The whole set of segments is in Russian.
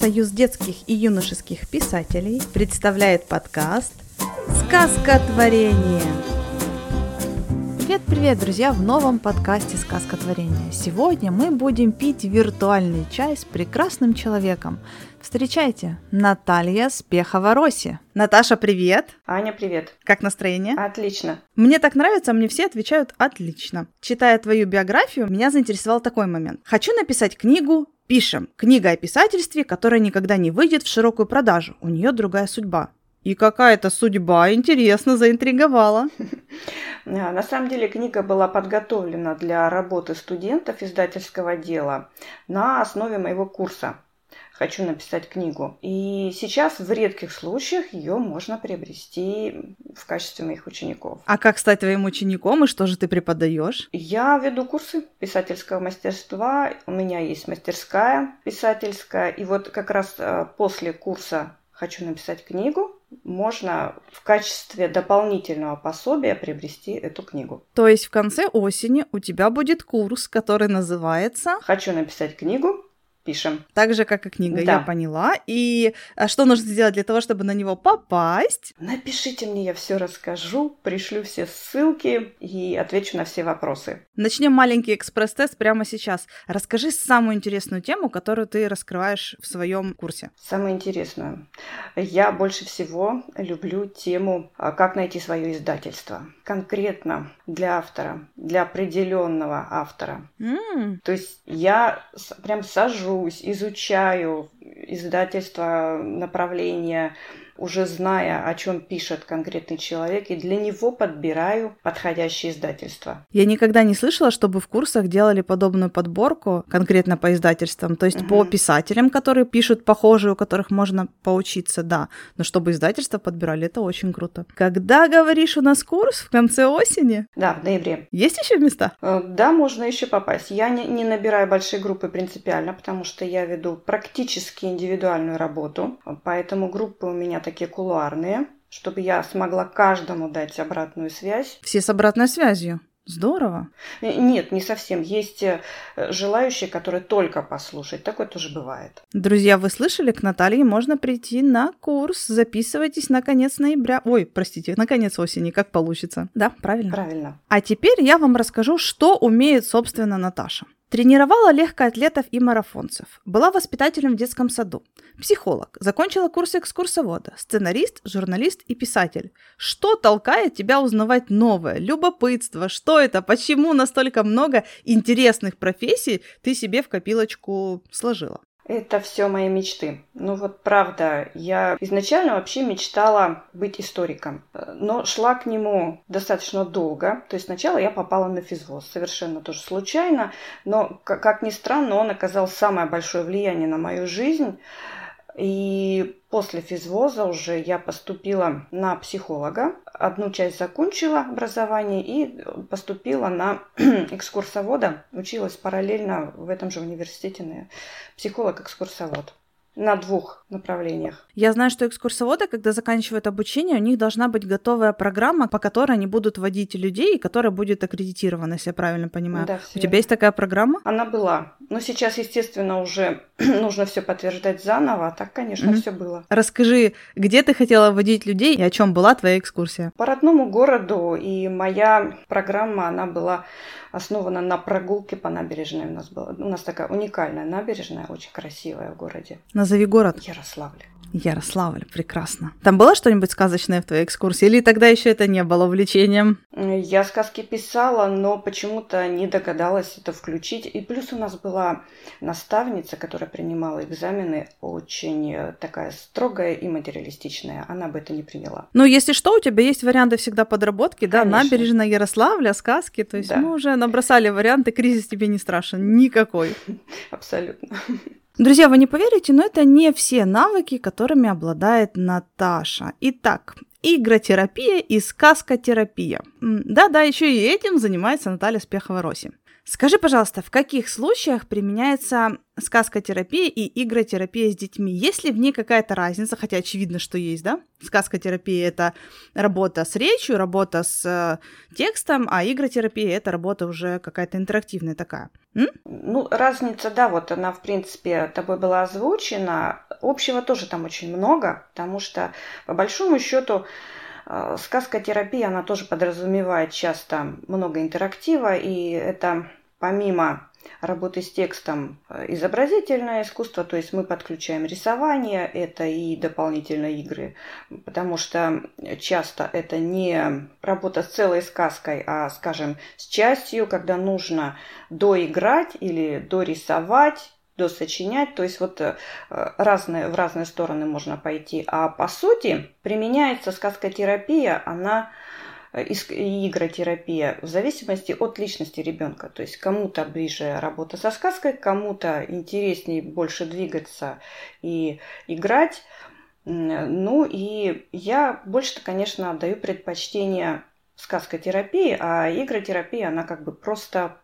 Союз детских и юношеских писателей представляет подкаст «Сказка творения». Привет-привет, друзья, в новом подкасте «Сказка творения». Сегодня мы будем пить виртуальный чай с прекрасным человеком. Встречайте, Наталья Спехова-Роси. Наташа, привет! Аня, привет! Как настроение? Отлично. Мне так нравится, мне все отвечают «отлично». Читая твою биографию, меня заинтересовал такой момент. Хочу написать книгу Пишем. Книга о писательстве, которая никогда не выйдет в широкую продажу. У нее другая судьба. И какая-то судьба, интересно, заинтриговала. На самом деле книга была подготовлена для работы студентов издательского дела на основе моего курса хочу написать книгу. И сейчас в редких случаях ее можно приобрести в качестве моих учеников. А как стать твоим учеником и что же ты преподаешь? Я веду курсы писательского мастерства. У меня есть мастерская писательская. И вот как раз э, после курса «Хочу написать книгу» можно в качестве дополнительного пособия приобрести эту книгу. То есть в конце осени у тебя будет курс, который называется «Хочу написать книгу пишем. Так же, как и книга, да. я поняла. И а что нужно сделать для того, чтобы на него попасть? Напишите мне, я все расскажу, пришлю все ссылки и отвечу на все вопросы. Начнем маленький экспресс-тест прямо сейчас. Расскажи самую интересную тему, которую ты раскрываешь в своем курсе. Самую интересную. Я больше всего люблю тему а, «Как найти свое издательство». Конкретно для автора, для определенного автора. Mm. То есть я прям сажу сажусь, изучаю издательство, направления, уже зная, о чем пишет конкретный человек, и для него подбираю подходящее издательство. Я никогда не слышала, чтобы в курсах делали подобную подборку конкретно по издательствам, то есть угу. по писателям, которые пишут похожие, у которых можно поучиться, да, но чтобы издательство подбирали, это очень круто. Когда, говоришь, у нас курс? В конце осени? Да, в ноябре. Есть еще места? Э, да, можно еще попасть. Я не, не набираю большие группы принципиально, потому что я веду практически индивидуальную работу, поэтому группы у меня такие кулуарные, чтобы я смогла каждому дать обратную связь. Все с обратной связью. Здорово. Э, нет, не совсем. Есть э, желающие, которые только послушать. Такое тоже бывает. Друзья, вы слышали, к Наталье можно прийти на курс. Записывайтесь на конец ноября. Ой, простите, на конец осени, как получится. Да, правильно? Правильно. А теперь я вам расскажу, что умеет, собственно, Наташа. Тренировала легкоатлетов и марафонцев. Была воспитателем в детском саду. Психолог. Закончила курс экскурсовода. Сценарист, журналист и писатель. Что толкает тебя узнавать новое? Любопытство. Что это? Почему настолько много интересных профессий ты себе в копилочку сложила? Это все мои мечты. Ну вот правда, я изначально вообще мечтала быть историком, но шла к нему достаточно долго. То есть сначала я попала на физвоз, совершенно тоже случайно, но, как ни странно, он оказал самое большое влияние на мою жизнь. И после физвоза уже я поступила на психолога. Одну часть закончила образование и поступила на экскурсовода. Училась параллельно в этом же университете на психолог-экскурсовод на двух направлениях. Я знаю, что экскурсоводы, когда заканчивают обучение, у них должна быть готовая программа, по которой они будут водить людей, и которая будет аккредитирована, если я правильно понимаю. Да, у тебя есть такая программа? Она была. Но сейчас, естественно, уже нужно все подтверждать заново, а так, конечно, mm-hmm. все было. Расскажи, где ты хотела водить людей и о чем была твоя экскурсия? По родному городу, и моя программа, она была основана на прогулке по набережной. У нас была, у нас такая уникальная набережная, очень красивая в городе. Назови город. Ярославль. Ярославль, прекрасно. Там было что-нибудь сказочное в твоей экскурсии? Или тогда еще это не было увлечением? Я сказки писала, но почему-то не догадалась это включить. И плюс у нас была наставница, которая принимала экзамены, очень э, такая строгая и материалистичная. Она бы это не приняла. Ну, если что, у тебя есть варианты всегда подработки, Конечно. да? Набережная Ярославля, сказки. То есть да. мы уже набросали варианты, кризис тебе не страшен. Никакой. Абсолютно. Друзья, вы не поверите, но это не все навыки, которыми обладает Наташа. Итак, игротерапия и сказкотерапия. Да-да, еще и этим занимается Наталья Спехова-Роси. Скажи, пожалуйста, в каких случаях применяется сказкотерапия и игротерапия с детьми? Есть ли в ней какая-то разница? Хотя очевидно, что есть, да? Сказкотерапия — это работа с речью, работа с э, текстом, а игротерапия — это работа уже какая-то интерактивная такая. М? Ну, разница, да, вот она, в принципе, тобой была озвучена. общего тоже там очень много, потому что, по большому счету, э, сказкотерапия, она тоже подразумевает часто много интерактива, и это помимо работы с текстом э, изобразительное искусство, то есть мы подключаем рисование, это и дополнительные игры, потому что часто это не работа с целой сказкой, а, скажем, с частью, когда нужно доиграть или дорисовать, досочинять, то есть вот э, разные, в разные стороны можно пойти. А по сути применяется сказкотерапия, она и игротерапия в зависимости от личности ребенка. То есть кому-то ближе работа со сказкой, кому-то интереснее больше двигаться и играть. Ну и я больше, конечно, отдаю предпочтение сказкотерапии, а игротерапия, она как бы просто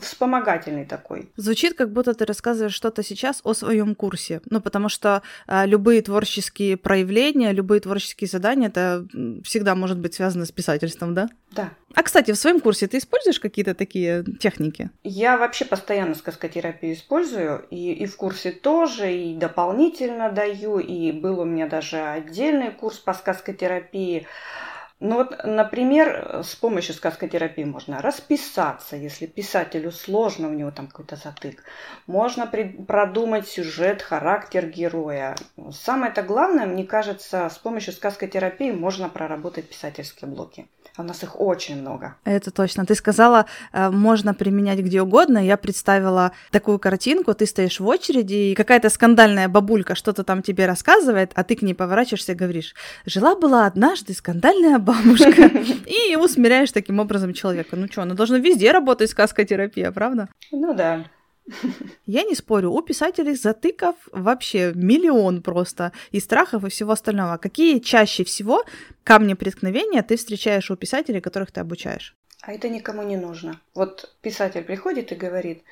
вспомогательный такой. Звучит, как будто ты рассказываешь что-то сейчас о своем курсе. Ну, потому что а, любые творческие проявления, любые творческие задания, это всегда может быть связано с писательством, да? Да. А, кстати, в своем курсе ты используешь какие-то такие техники? Я вообще постоянно сказкотерапию использую, и, и в курсе тоже, и дополнительно даю, и был у меня даже отдельный курс по сказкотерапии. Ну вот, например, с помощью сказкотерапии можно расписаться, если писателю сложно, у него там какой-то затык. Можно продумать сюжет, характер героя. Самое-то главное, мне кажется, с помощью сказкотерапии можно проработать писательские блоки. А у нас их очень много. Это точно. Ты сказала, э, можно применять где угодно. Я представила такую картинку. Ты стоишь в очереди, и какая-то скандальная бабулька что-то там тебе рассказывает, а ты к ней поворачиваешься и говоришь, жила-была однажды скандальная бабушка. И усмиряешь таким образом человека. Ну что, она должна везде работать сказкотерапия, правда? Ну да. Я не спорю, у писателей затыков вообще миллион просто, и страхов, и всего остального. Какие чаще всего камни преткновения ты встречаешь у писателей, которых ты обучаешь? А это никому не нужно. Вот писатель приходит и говорит,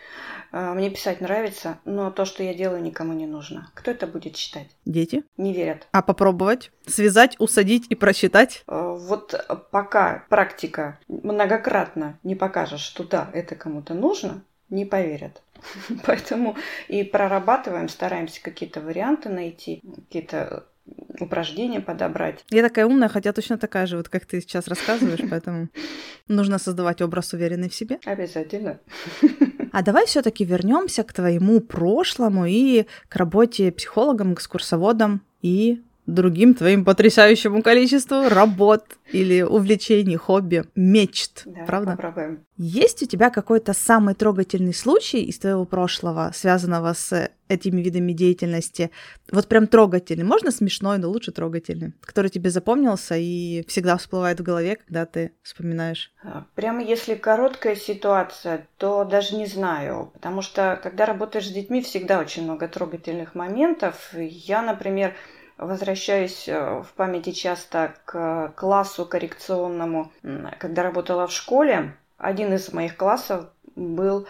«А, мне писать нравится, но то, что я делаю, никому не нужно. Кто это будет читать? Дети. Не верят. А попробовать? Связать, усадить и прочитать? А, вот пока практика многократно не покажет, что да, это кому-то нужно, не поверят. Поэтому и прорабатываем, стараемся какие-то варианты найти, какие-то упражнения подобрать. Я такая умная, хотя точно такая же, вот как ты сейчас рассказываешь, поэтому нужно создавать образ уверенный в себе. Обязательно. А давай все-таки вернемся к твоему прошлому и к работе психологом, экскурсоводом и другим твоим потрясающему количеству работ или увлечений, хобби, мечт, да, правда? Попробуем. Есть у тебя какой-то самый трогательный случай из твоего прошлого, связанного с этими видами деятельности? Вот прям трогательный, можно смешной, но лучше трогательный, который тебе запомнился и всегда всплывает в голове, когда ты вспоминаешь? А, прямо если короткая ситуация, то даже не знаю, потому что когда работаешь с детьми, всегда очень много трогательных моментов. Я, например, возвращаюсь э, в памяти часто к классу коррекционному. Когда работала в школе, один из моих классов был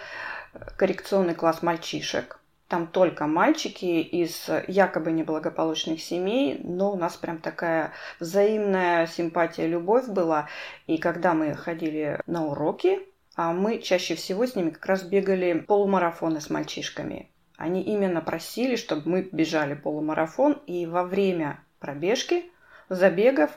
э, коррекционный класс мальчишек. Там только мальчики из якобы неблагополучных семей, но у нас прям такая взаимная симпатия, любовь была. И когда мы ходили на уроки, а мы чаще всего с ними как раз бегали полумарафоны с мальчишками. Они именно просили, чтобы мы бежали полумарафон, и во время пробежки, забегов,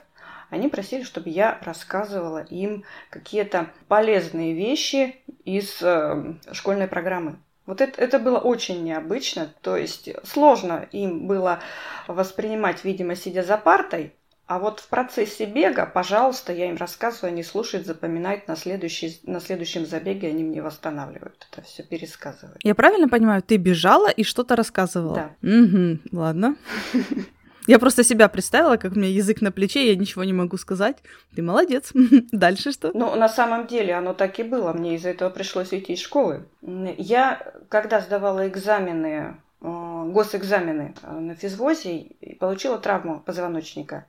они просили, чтобы я рассказывала им какие-то полезные вещи из э, школьной программы. Вот это, это было очень необычно, то есть сложно им было воспринимать, видимо, сидя за партой, а вот в процессе бега, пожалуйста, я им рассказываю, они слушают, запоминают, на, следующий, на следующем забеге они мне восстанавливают это все, пересказывают. Я правильно понимаю, ты бежала и что-то рассказывала? Да. Угу, ладно. Я просто себя представила, как у меня язык на плече, я ничего не могу сказать. Ты молодец. Дальше что? Ну, на самом деле оно так и было. Мне из-за этого пришлось уйти из школы. Я, когда сдавала экзамены, госэкзамены э, на физвозе, получила травму позвоночника.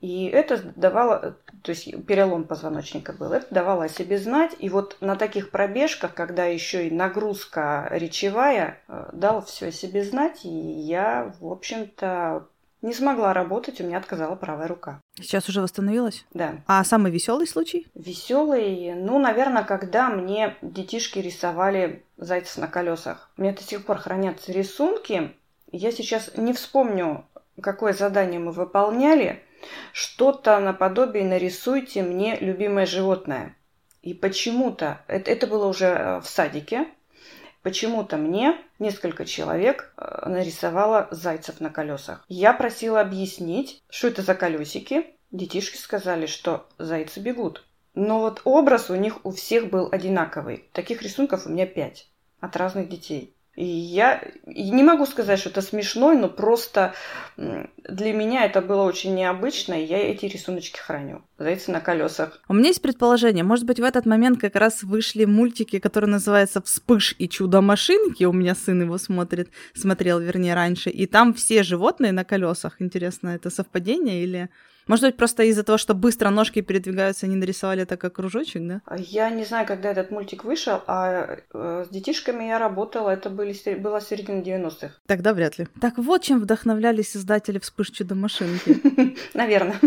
И это давало, то есть перелом позвоночника был, это давало о себе знать. И вот на таких пробежках, когда еще и нагрузка речевая, э, дал все о себе знать, и я, в общем-то, не смогла работать, у меня отказала правая рука. Сейчас уже восстановилась? Да. А самый веселый случай? Веселый, ну, наверное, когда мне детишки рисовали зайцев на колесах. У меня до сих пор хранятся рисунки, Я сейчас не вспомню, какое задание мы выполняли. Что-то наподобие «нарисуйте мне любимое животное». И почему-то, это, это было уже э, в садике, почему-то мне несколько человек э, нарисовало зайцев на колесах. Я просила объяснить, что это за колесики. Детишки сказали, что зайцы бегут. Но вот образ у них у всех был одинаковый. Таких рисунков у меня пять от разных детей. И я не могу сказать, что это смешно, но просто для меня это было очень необычно, и я эти рисуночки храню. Зайцы на колесах. У меня есть предположение. Может быть, в этот момент как раз вышли мультики, которые называются «Вспыш и чудо-машинки». У меня сын его смотрит, смотрел, вернее, раньше. И там все животные на колесах. Интересно, это совпадение или... Может быть, просто из-за того, что быстро ножки передвигаются, они нарисовали это как кружочек, да? Я не знаю, когда этот мультик вышел, а э, с детишками я работала, это были, была середина 90-х. Тогда вряд ли. Так вот, чем вдохновлялись создатели «Вспыш чудо-машинки». Наверное.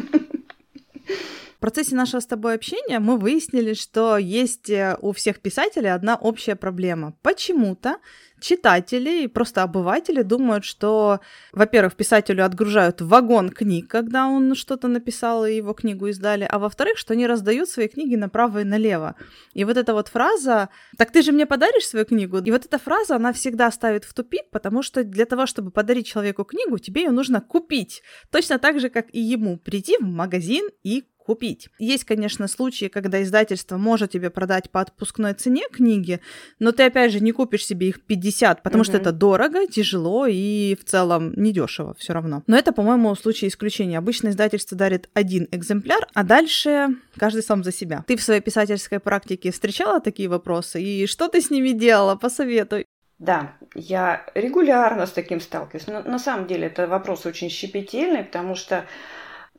Процессе нашего с тобой общения мы выяснили, что есть э, у всех писателей одна общая проблема. Почему-то читатели и просто обыватели думают, что, во-первых, писателю отгружают вагон книг, когда он что-то написал и его книгу издали, а во-вторых, что они раздают свои книги направо и налево. И вот эта вот фраза «Так ты же мне подаришь свою книгу?» И вот эта фраза, она всегда ставит в тупик, потому что для того, чтобы подарить человеку книгу, тебе ее нужно купить. Точно так же, как и ему прийти в магазин и купить. Есть, конечно, случаи, когда издательство может тебе продать по отпускной цене книги, но ты, опять же, не купишь себе их 50, потому угу. что это дорого, тяжело и в целом недешево все равно. Но это, по-моему, случай исключения. Обычно издательство дарит один экземпляр, а дальше каждый сам за себя. Ты в своей писательской практике встречала такие вопросы? И что ты с ними делала? Посоветуй. Да, я регулярно с таким сталкиваюсь. Но на самом деле это вопрос очень щепетильный, потому что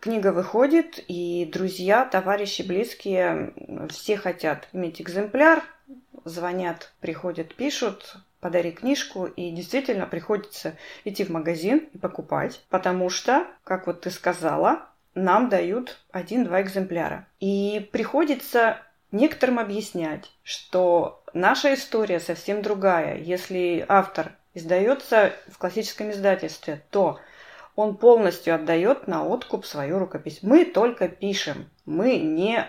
Книга выходит, и друзья, товарищи, близкие, все хотят иметь экземпляр, звонят, приходят, пишут, подари книжку, и действительно приходится идти в магазин и покупать, потому что, как вот ты сказала, нам дают один-два экземпляра. И приходится некоторым объяснять, что наша история совсем другая. Если автор издается в классическом издательстве, то он полностью отдает на откуп свою рукопись. Мы только пишем, мы не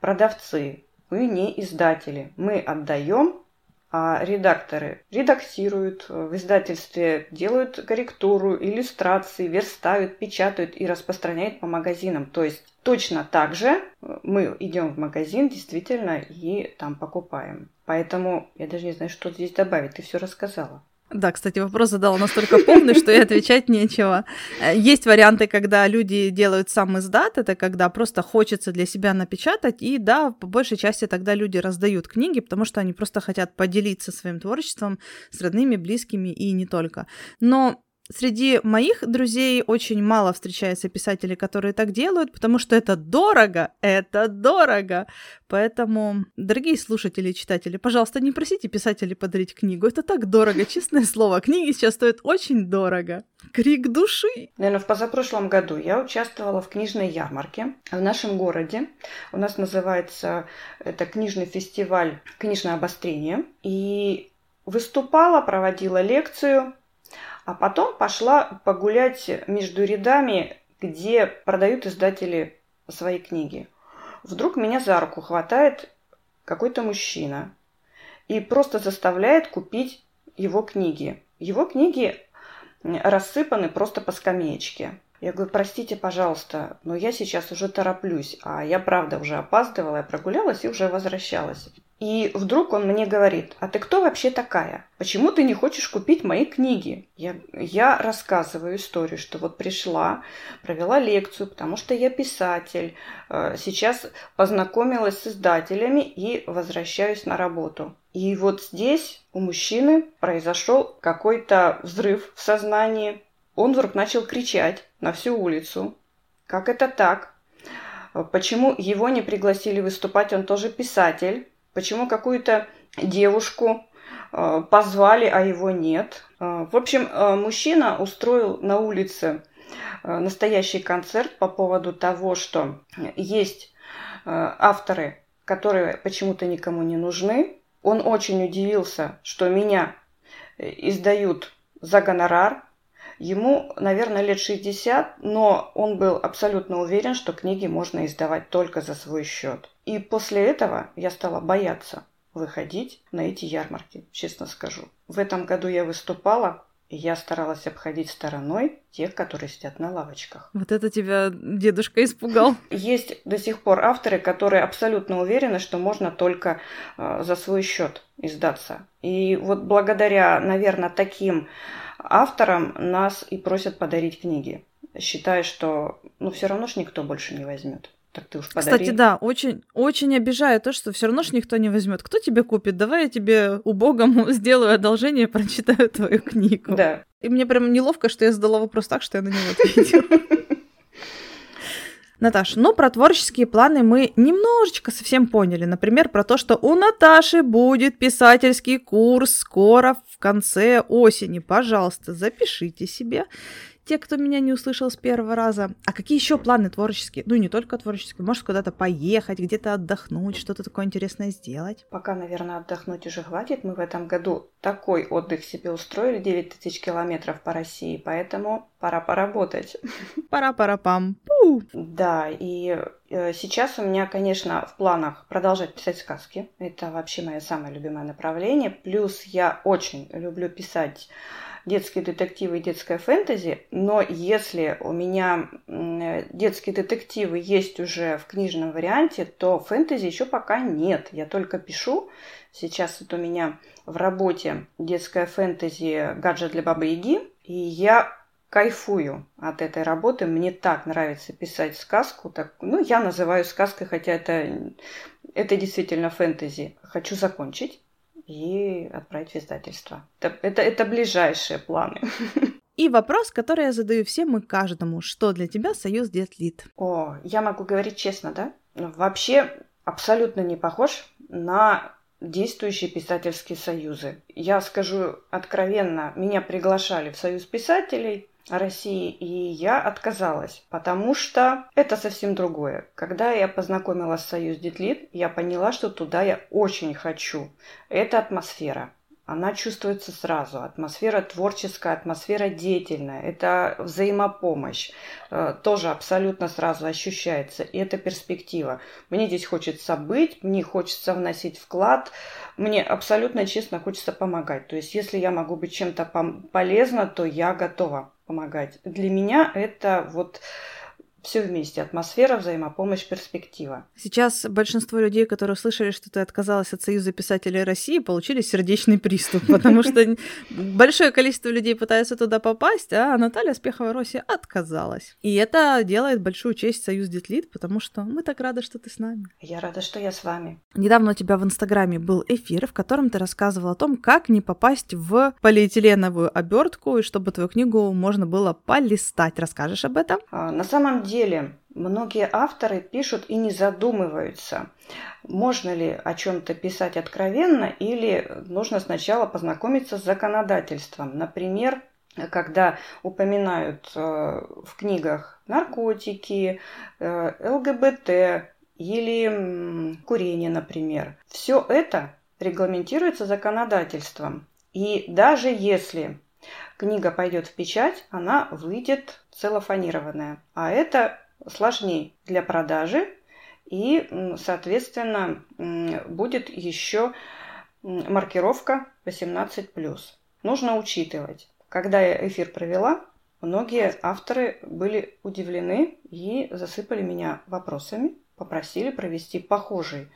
продавцы, мы не издатели. Мы отдаем, а редакторы редактируют, в издательстве делают корректуру, иллюстрации, верстают, печатают и распространяют по магазинам. То есть точно так же мы идем в магазин действительно и там покупаем. Поэтому я даже не знаю, что здесь добавить. Ты все рассказала. Да, кстати, вопрос задала настолько полный, что и отвечать нечего. Э, есть варианты, когда люди делают сам издат, это когда просто хочется для себя напечатать, и да, по большей части тогда люди раздают книги, потому что они просто хотят поделиться своим творчеством с родными, близкими и не только. Но Среди моих друзей очень мало встречается писателей, которые так делают, потому что это дорого, это дорого. Поэтому, дорогие слушатели и читатели, пожалуйста, не просите писателей подарить книгу. Это так дорого, честное слово. Книги сейчас стоят очень дорого. Крик души. Наверное, в позапрошлом году я участвовала в книжной ярмарке в нашем городе. У нас называется это книжный фестиваль «Книжное обострение». И выступала, проводила лекцию а потом пошла погулять между рядами, где продают издатели свои книги. Вдруг меня за руку хватает какой-то мужчина и просто заставляет купить его книги. Его книги рассыпаны просто по скамеечке. Я говорю, простите, пожалуйста, но я сейчас уже тороплюсь, а я правда уже опаздывала, я прогулялась и уже возвращалась. И вдруг он мне говорит, а ты кто вообще такая? Почему ты не хочешь купить мои книги? Я, я рассказываю историю, что вот пришла, провела лекцию, потому что я писатель, э, сейчас познакомилась с издателями и возвращаюсь на работу. И вот здесь у мужчины произошел какой-то взрыв в сознании. Он вдруг начал кричать на всю улицу. Как это так? Почему его не пригласили выступать? Он тоже писатель. Почему какую-то девушку э, позвали, а его нет? Э, в общем, э, мужчина устроил на улице настоящий концерт по поводу того, что есть авторы, которые почему-то никому не нужны. Он очень удивился, что меня издают за гонорар, Ему, наверное, лет 60, но он был абсолютно уверен, что книги можно издавать только за свой счет. И после этого я стала бояться выходить на эти ярмарки, честно скажу. В этом году я выступала, и я старалась обходить стороной тех, которые сидят на лавочках. Вот это тебя дедушка испугал. Есть до сих пор авторы, которые абсолютно уверены, что можно только э, за свой счет издаться. И вот благодаря, наверное, таким авторам нас и просят подарить книги, считая, что ну все равно ж никто больше не возьмет. Так ты уж подари. Кстати, да, очень, очень обижает то, что все равно ж никто не возьмет. Кто тебе купит? Давай я тебе убогому сделаю одолжение и прочитаю твою книгу. Да. И мне прям неловко, что я задала вопрос так, что я на него ответила. Наташ, ну про творческие планы мы немножечко совсем поняли. Например, про то, что у Наташи будет писательский курс скоро в конце осени. Пожалуйста, запишите себе те, кто меня не услышал с первого раза. А какие еще планы творческие? Ну, не только творческие. Может, куда-то поехать, где-то отдохнуть, что-то такое интересное сделать? Пока, наверное, отдохнуть уже хватит. Мы в этом году такой отдых себе устроили, 9 тысяч километров по России, поэтому пора поработать. Пора-пора-пам. Да, и э, сейчас у меня, конечно, в планах продолжать писать сказки. Это вообще мое самое любимое направление. Плюс я очень люблю писать детские детективы и детская фэнтези, но если у меня детские детективы есть уже в книжном варианте, то фэнтези еще пока нет. Я только пишу. Сейчас это у меня в работе детская фэнтези «Гаджет для Бабы Яги», и я кайфую от этой работы. Мне так нравится писать сказку. Так, ну, я называю сказкой, хотя это, это действительно фэнтези. Хочу закончить и отправить в издательство. Это, это, это ближайшие планы. И вопрос, который я задаю всем и каждому. Что для тебя Союз Детлит? О, я могу говорить честно, да? Вообще абсолютно не похож на действующие писательские союзы. Я скажу откровенно, меня приглашали в Союз писателей, России, и я отказалась, потому что это совсем другое. Когда я познакомилась с Союз Детлит, я поняла, что туда я очень хочу. Это атмосфера. Она чувствуется сразу. Атмосфера творческая, атмосфера деятельная. Это взаимопомощь. Э, тоже абсолютно сразу ощущается. И это перспектива. Мне здесь хочется быть, мне хочется вносить вклад. Мне абсолютно честно хочется помогать. То есть, если я могу быть чем-то полезна, то я готова помогать. Для меня это вот все вместе. Атмосфера, взаимопомощь, перспектива. Сейчас большинство людей, которые услышали, что ты отказалась от Союза писателей России, получили сердечный приступ, потому что большое количество людей пытаются туда попасть, а Наталья Спехова-Росси отказалась. И это делает большую честь Союз Детлит, потому что мы так рады, что ты с нами. Я рада, что я с вами. Недавно у тебя в Инстаграме был эфир, в котором ты рассказывал о том, как не попасть в полиэтиленовую обертку, и чтобы твою книгу можно было полистать. Расскажешь об этом? А, на самом деле многие авторы пишут и не задумываются, можно ли о чем-то писать откровенно или нужно сначала познакомиться с законодательством. Например, когда упоминают э, в книгах наркотики, э, ЛГБТ или курение, например. Все это регламентируется законодательством. И даже если книга пойдет в печать, она выйдет целлофанированная. А это сложнее для продажи и, соответственно, будет еще маркировка 18+. Нужно учитывать. Когда я эфир провела, многие авторы были удивлены и засыпали меня вопросами, попросили провести похожий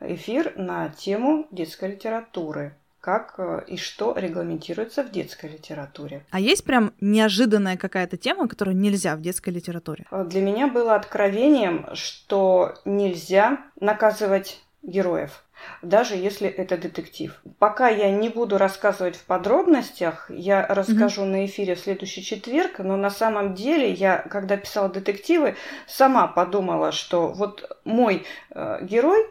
эфир на тему детской литературы как э, и что регламентируется в детской литературе. А есть прям неожиданная какая-то тема, которую нельзя в детской литературе? Э, для меня было откровением, что нельзя наказывать героев даже если это детектив. Пока я не буду рассказывать в подробностях, я расскажу mm-hmm. на эфире в следующий четверг, но на самом деле я, когда писала детективы, сама подумала, что вот мой э, герой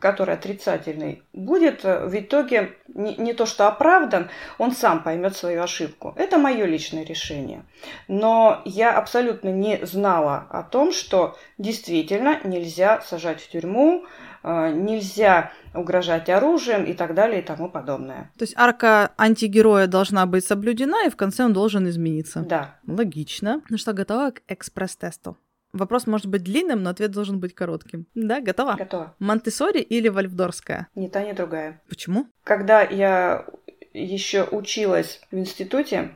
который отрицательный, будет э, в итоге не, не то что оправдан, он сам поймет свою ошибку. Это мое личное решение. Но я абсолютно не знала о том, что действительно нельзя сажать в тюрьму э, нельзя угрожать оружием и так далее и тому подобное. То есть арка антигероя должна быть соблюдена, и в конце он должен измениться. Да. Логично. Ну что, готова к экспресс-тесту? Вопрос может быть длинным, но ответ должен быть коротким. Да, готова? Готова. Монтессори или Вальфдорская? Ни та, ни другая. Почему? Когда я еще училась в институте,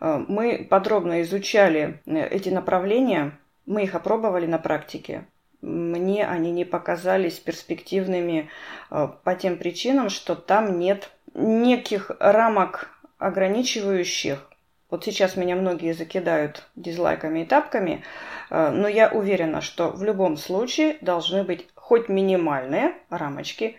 э, мы подробно изучали э, эти направления, мы их опробовали на практике. Мне они не показались перспективными э, по тем причинам, что там нет неких рамок ограничивающих. Вот сейчас меня многие закидают дизлайками и тапками, но я уверена, что в любом случае должны быть хоть минимальные рамочки,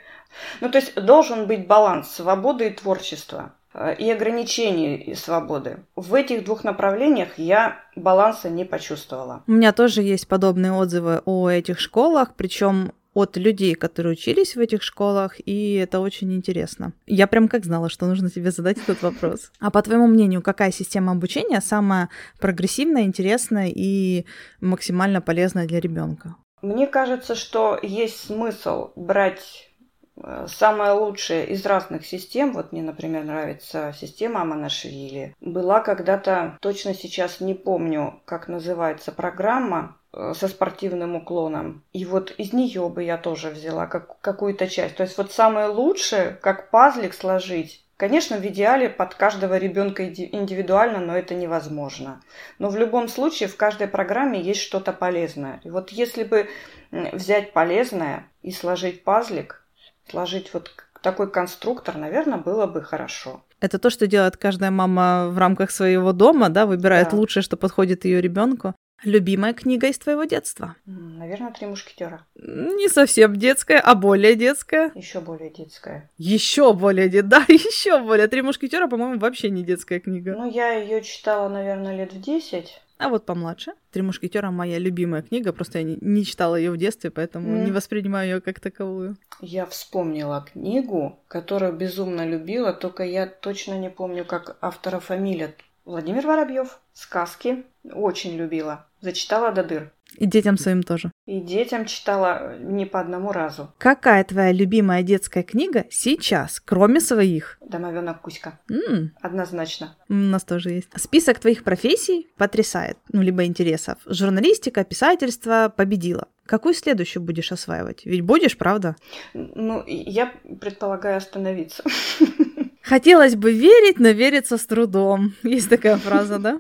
ну, то есть должен быть баланс свободы и творчества э, и ограничений свободы. В этих двух направлениях я баланса не почувствовала. У меня тоже есть подобные отзывы о этих школах, причем от людей, которые учились в этих школах, и это очень интересно. Я прям как знала, что нужно тебе задать этот вопрос. А по твоему мнению, какая система обучения самая прогрессивная, интересная и максимально полезная для ребенка? Мне кажется, что есть смысл брать Э, самое лучшее из разных систем, вот мне, например, нравится система Аманашвили, была когда-то, точно сейчас не помню, как называется программа, со спортивным уклоном. И вот из нее бы я тоже взяла как, какую-то часть. То есть вот самое лучшее, как пазлик сложить, Конечно, в идеале под каждого ребенка индивидуально, но это невозможно. Но в любом случае в каждой программе есть что-то полезное. И вот если бы взять полезное и сложить пазлик, сложить вот такой конструктор, наверное, было бы хорошо. Это то, что делает каждая мама в рамках своего дома, да, выбирает да. лучшее, что подходит ее ребенку. Любимая книга из твоего детства? Наверное, Три мушкетера. Не совсем детская, а более детская. Еще более детская. Еще более детская, да, еще более. Три мушкетера, по-моему, вообще не детская книга. Ну, я ее читала, наверное, лет в десять. А вот помладше. Три мушкетера моя любимая книга, просто я не, не читала ее в детстве, поэтому mm. не воспринимаю ее как таковую. Я вспомнила книгу, которую безумно любила, только я точно не помню, как автора фамилия. Владимир Воробьев. Сказки. Очень любила. Зачитала до дыр. И детям своим тоже. И детям читала не по одному разу. Какая твоя любимая детская книга сейчас, кроме своих? Домовенок Кузька. Mm. Однозначно. У нас тоже есть. Список твоих профессий потрясает, ну, либо интересов. Журналистика, писательство победила. Какую следующую будешь осваивать? Ведь будешь, правда? Ну, я предполагаю остановиться. Хотелось бы верить, но верится с трудом. Есть такая фраза, да?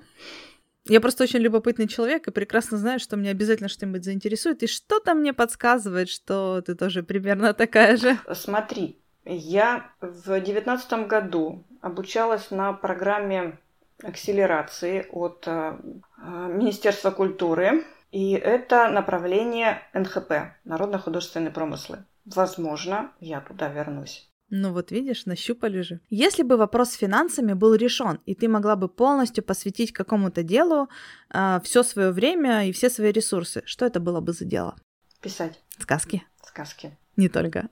Я просто очень любопытный человек и прекрасно знаю, что меня обязательно что-нибудь заинтересует. И что-то мне подсказывает, что ты тоже примерно такая же. Смотри, я в девятнадцатом году обучалась на программе акселерации от э, Министерства культуры. И это направление НХП, Народно-художественные промыслы. Возможно, я туда вернусь. Ну вот видишь, нащупали же. Если бы вопрос с финансами был решен, и ты могла бы полностью посвятить какому-то делу э, все свое время и все свои ресурсы, что это было бы за дело? Писать. Сказки. Сказки. Не только.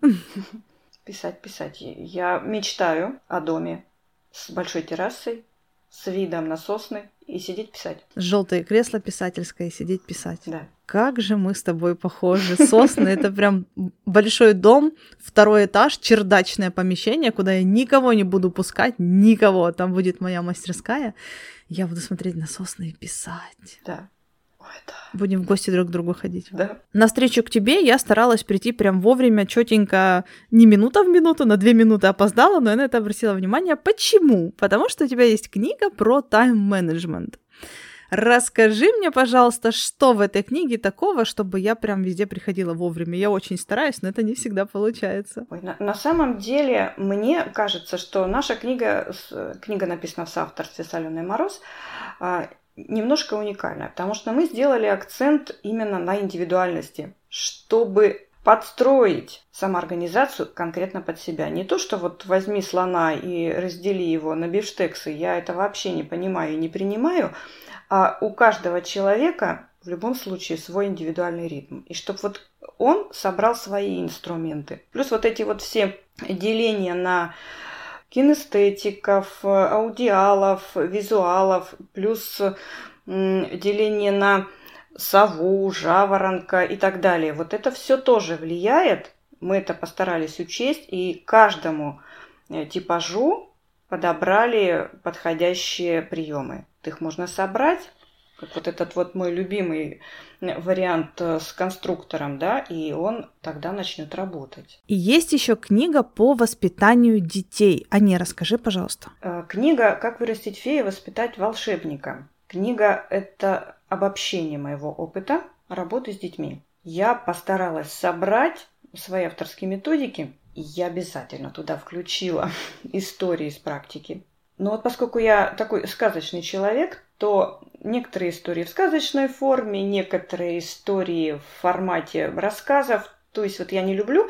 Писать, писать. Я мечтаю о доме с большой террасой, с видом на сосны и сидеть писать. Желтое кресло писательское и сидеть писать. Да. Как же мы с тобой похожи. Сосны — это прям большой дом, второй этаж, чердачное помещение, куда я никого не буду пускать, никого. Там будет моя мастерская. Я буду смотреть на сосны и писать. Да. Будем в гости друг к другу ходить. Да. На встречу к тебе я старалась прийти прям вовремя, четенько, не минута в минуту, на две минуты опоздала, но я на это обратила внимание. Почему? Потому что у тебя есть книга про тайм-менеджмент. Расскажи мне, пожалуйста, что в этой книге такого, чтобы я прям везде приходила вовремя. Я очень стараюсь, но это не всегда получается. Ой, на, на самом деле, мне кажется, что наша книга, книга написана в соавторстве с Аленой Мороз, а, немножко уникальная, потому что мы сделали акцент именно на индивидуальности, чтобы подстроить самоорганизацию конкретно под себя. Не то, что вот возьми слона и раздели его на бифштексы, я это вообще не понимаю и не принимаю, а у каждого человека в любом случае свой индивидуальный ритм. И чтобы вот он собрал свои инструменты. Плюс вот эти вот все деления на кинестетиков, аудиалов, визуалов, плюс деление на сову, жаворонка и так далее. Вот это все тоже влияет Мы это постарались учесть, и каждому э, типажу подобрали подходящие приемы. Их можно собрать, как вот этот вот мой любимый вариант э, с конструктором, да, и он тогда начнет работать. И есть еще книга по воспитанию детей. А не, расскажи, пожалуйста. Э, книга «Как вырастить фею и воспитать волшебника». Книга – это обобщение моего опыта работы с детьми. Я постаралась собрать свои авторские методики, я обязательно туда включила истории из практики. Но вот поскольку я такой сказочный человек, то некоторые истории в сказочной форме, некоторые истории в формате рассказов. То есть вот я не люблю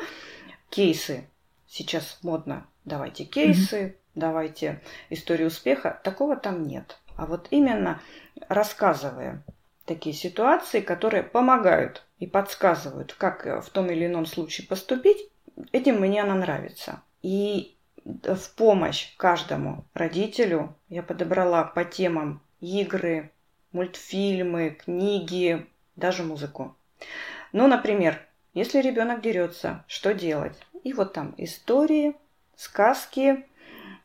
кейсы. Сейчас модно. Давайте кейсы, mm-hmm. давайте историю успеха. Такого там нет. А вот именно рассказывая такие ситуации, которые помогают и подсказывают, как в том или ином случае поступить, Этим мне она нравится. И в помощь каждому родителю я подобрала по темам игры, мультфильмы, книги, даже музыку. Ну, например, если ребенок дерется, что делать? И вот там истории, сказки,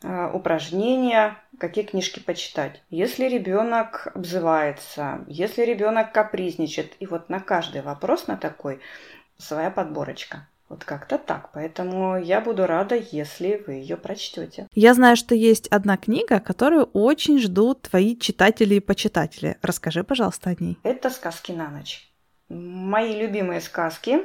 а, упражнения, какие книжки почитать. Если ребенок обзывается, если ребенок капризничает, и вот на каждый вопрос на такой своя подборочка. Вот как-то так. Поэтому я буду рада, если вы ее прочтете. Я знаю, что есть одна книга, которую очень ждут твои читатели и почитатели. Расскажи, пожалуйста, о ней. Это сказки на ночь. Мои любимые сказки,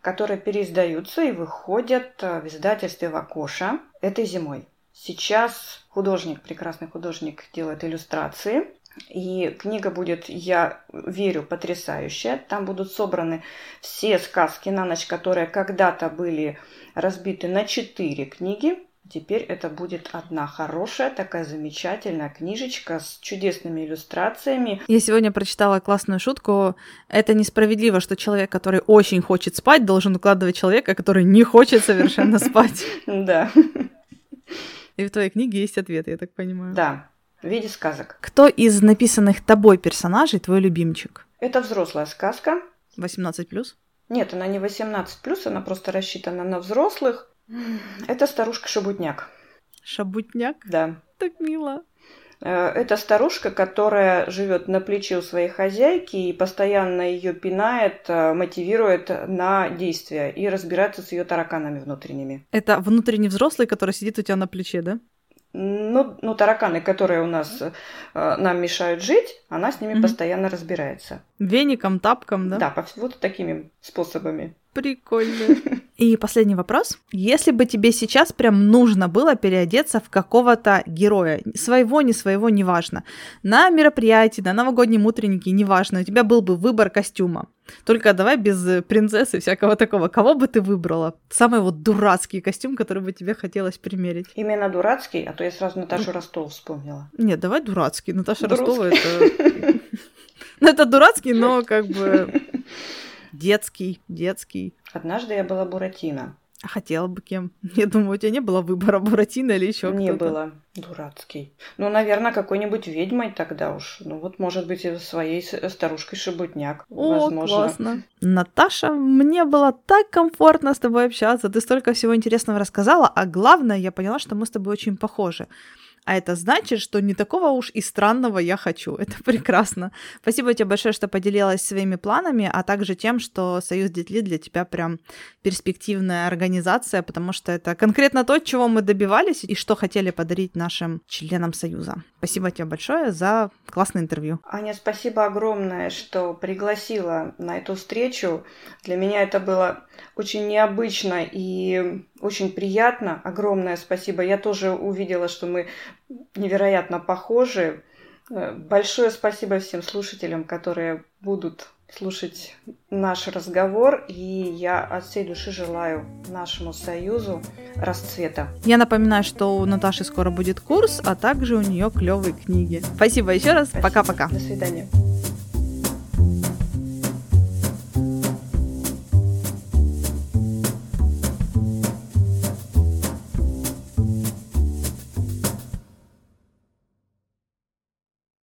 которые переиздаются и выходят в издательстве Вакоша этой зимой. Сейчас художник, прекрасный художник, делает иллюстрации и книга будет, я верю, потрясающая. Там будут собраны все сказки на ночь, которые когда-то были разбиты на четыре книги. Теперь это будет одна хорошая, такая замечательная книжечка с чудесными иллюстрациями. Я сегодня прочитала классную шутку. Это несправедливо, что человек, который очень хочет спать, должен укладывать человека, который не хочет совершенно спать. Да. И в твоей книге есть ответ, я так понимаю. Да, в виде сказок. Кто из написанных тобой персонажей твой любимчик? Это взрослая сказка. 18 плюс? Нет, она не 18 плюс, она просто рассчитана на взрослых. Это старушка-шабутняк. Шабутняк? Да. Так мило. Э, это старушка, которая живет на плече у своей хозяйки и постоянно ее пинает, э, мотивирует на действия и разбирается с ее тараканами внутренними. Это внутренний взрослый, который сидит у тебя на плече, да? Ну, ну, тараканы, которые у нас э, нам мешают жить, она с ними mm-hmm. постоянно разбирается. Веником, тапком, да? Да, по, вот такими способами. Прикольно. И последний вопрос. Если бы тебе сейчас прям нужно было переодеться в какого-то героя, своего, не своего, неважно, на мероприятии, на новогоднем утреннике, неважно, у тебя был бы выбор костюма. Только давай без принцессы всякого такого. Кого бы ты выбрала? Самый вот дурацкий костюм, который бы тебе хотелось примерить. Именно дурацкий? А то я сразу Наташу Ростову вспомнила. Нет, давай дурацкий. Наташа Ростова это... Ну, это дурацкий, но как бы детский, детский. Однажды я была Буратино. А хотела бы кем? Я думаю, у тебя не было выбора Буратино или еще Не кто-то. было. Дурацкий. Ну, наверное, какой-нибудь ведьмой тогда уж. Ну, вот, может быть, и своей старушкой Шебутняк. О, возможно. классно. Наташа, мне было так комфортно с тобой общаться. Ты столько всего интересного рассказала, а главное, я поняла, что мы с тобой очень похожи. А это значит, что не такого уж и странного я хочу. Это прекрасно. Спасибо тебе большое, что поделилась своими планами, а также тем, что Союз Детли для тебя прям перспективная организация, потому что это конкретно то, чего мы добивались и что хотели подарить нашим членам Союза. Спасибо тебе большое за классное интервью. Аня, спасибо огромное, что пригласила на эту встречу. Для меня это было очень необычно и очень приятно. Огромное спасибо. Я тоже увидела, что мы невероятно похожи. Э, большое спасибо всем слушателям, которые будут слушать наш разговор, и я от всей души желаю нашему союзу расцвета. Я напоминаю, что у Наташи скоро будет курс, а также у нее клевые книги. Спасибо еще раз. Пока-пока. До свидания.